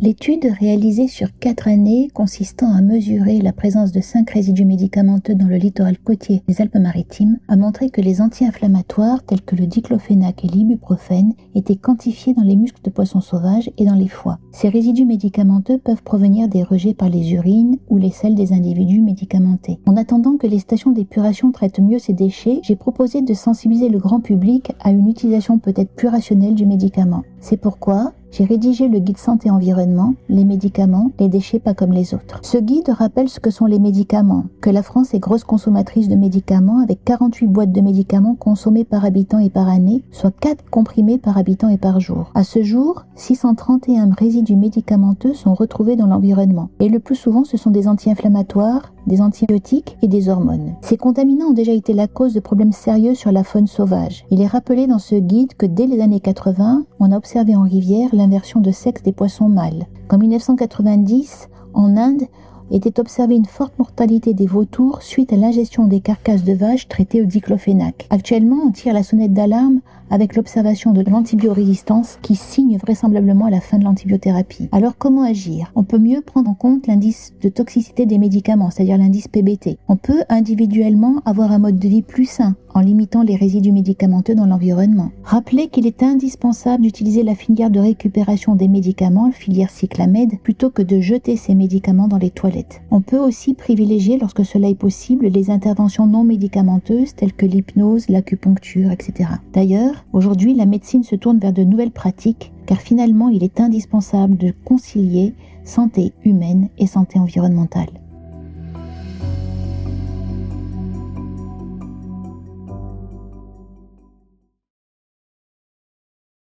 L'étude réalisée sur quatre années consistant à mesurer la présence de cinq résidus médicamenteux dans le littoral côtier des Alpes-Maritimes a montré que les anti-inflammatoires tels que le diclofénac et l'ibuprofène étaient quantifiés dans les muscles de poissons sauvages et dans les foies. Ces résidus médicamenteux peuvent provenir des rejets par les urines ou les selles des individus médicamentés. En attendant que les stations d'épuration traitent mieux ces déchets, j'ai proposé de sensibiliser le grand public à une utilisation peut-être plus rationnelle du médicament. C'est pourquoi j'ai rédigé le guide santé environnement, les médicaments, les déchets pas comme les autres. Ce guide rappelle ce que sont les médicaments, que la France est grosse consommatrice de médicaments avec 48 boîtes de médicaments consommées par habitant et par année, soit 4 comprimés par habitant et par jour. À ce jour, 631 résidus médicamenteux sont retrouvés dans l'environnement et le plus souvent ce sont des anti-inflammatoires, des antibiotiques et des hormones. Ces contaminants ont déjà été la cause de problèmes sérieux sur la faune sauvage. Il est rappelé dans ce guide que dès les années 80, on a observé en rivière l'inversion de sexe des poissons mâles. Qu'en 1990, en Inde, était observée une forte mortalité des vautours suite à l'ingestion des carcasses de vaches traitées au diclofénac. Actuellement, on tire la sonnette d'alarme avec l'observation de l'antibiorésistance qui signe vraisemblablement à la fin de l'antibiothérapie. Alors comment agir? On peut mieux prendre en compte l'indice de toxicité des médicaments, c'est-à-dire l'indice PBT. On peut individuellement avoir un mode de vie plus sain en limitant les résidus médicamenteux dans l'environnement. Rappelez qu'il est indispensable d'utiliser la filière de récupération des médicaments, filière cyclamède, plutôt que de jeter ces médicaments dans les toilettes. On peut aussi privilégier, lorsque cela est possible, les interventions non médicamenteuses telles que l'hypnose, l'acupuncture, etc. D'ailleurs, Aujourd'hui, la médecine se tourne vers de nouvelles pratiques car finalement, il est indispensable de concilier santé humaine et santé environnementale.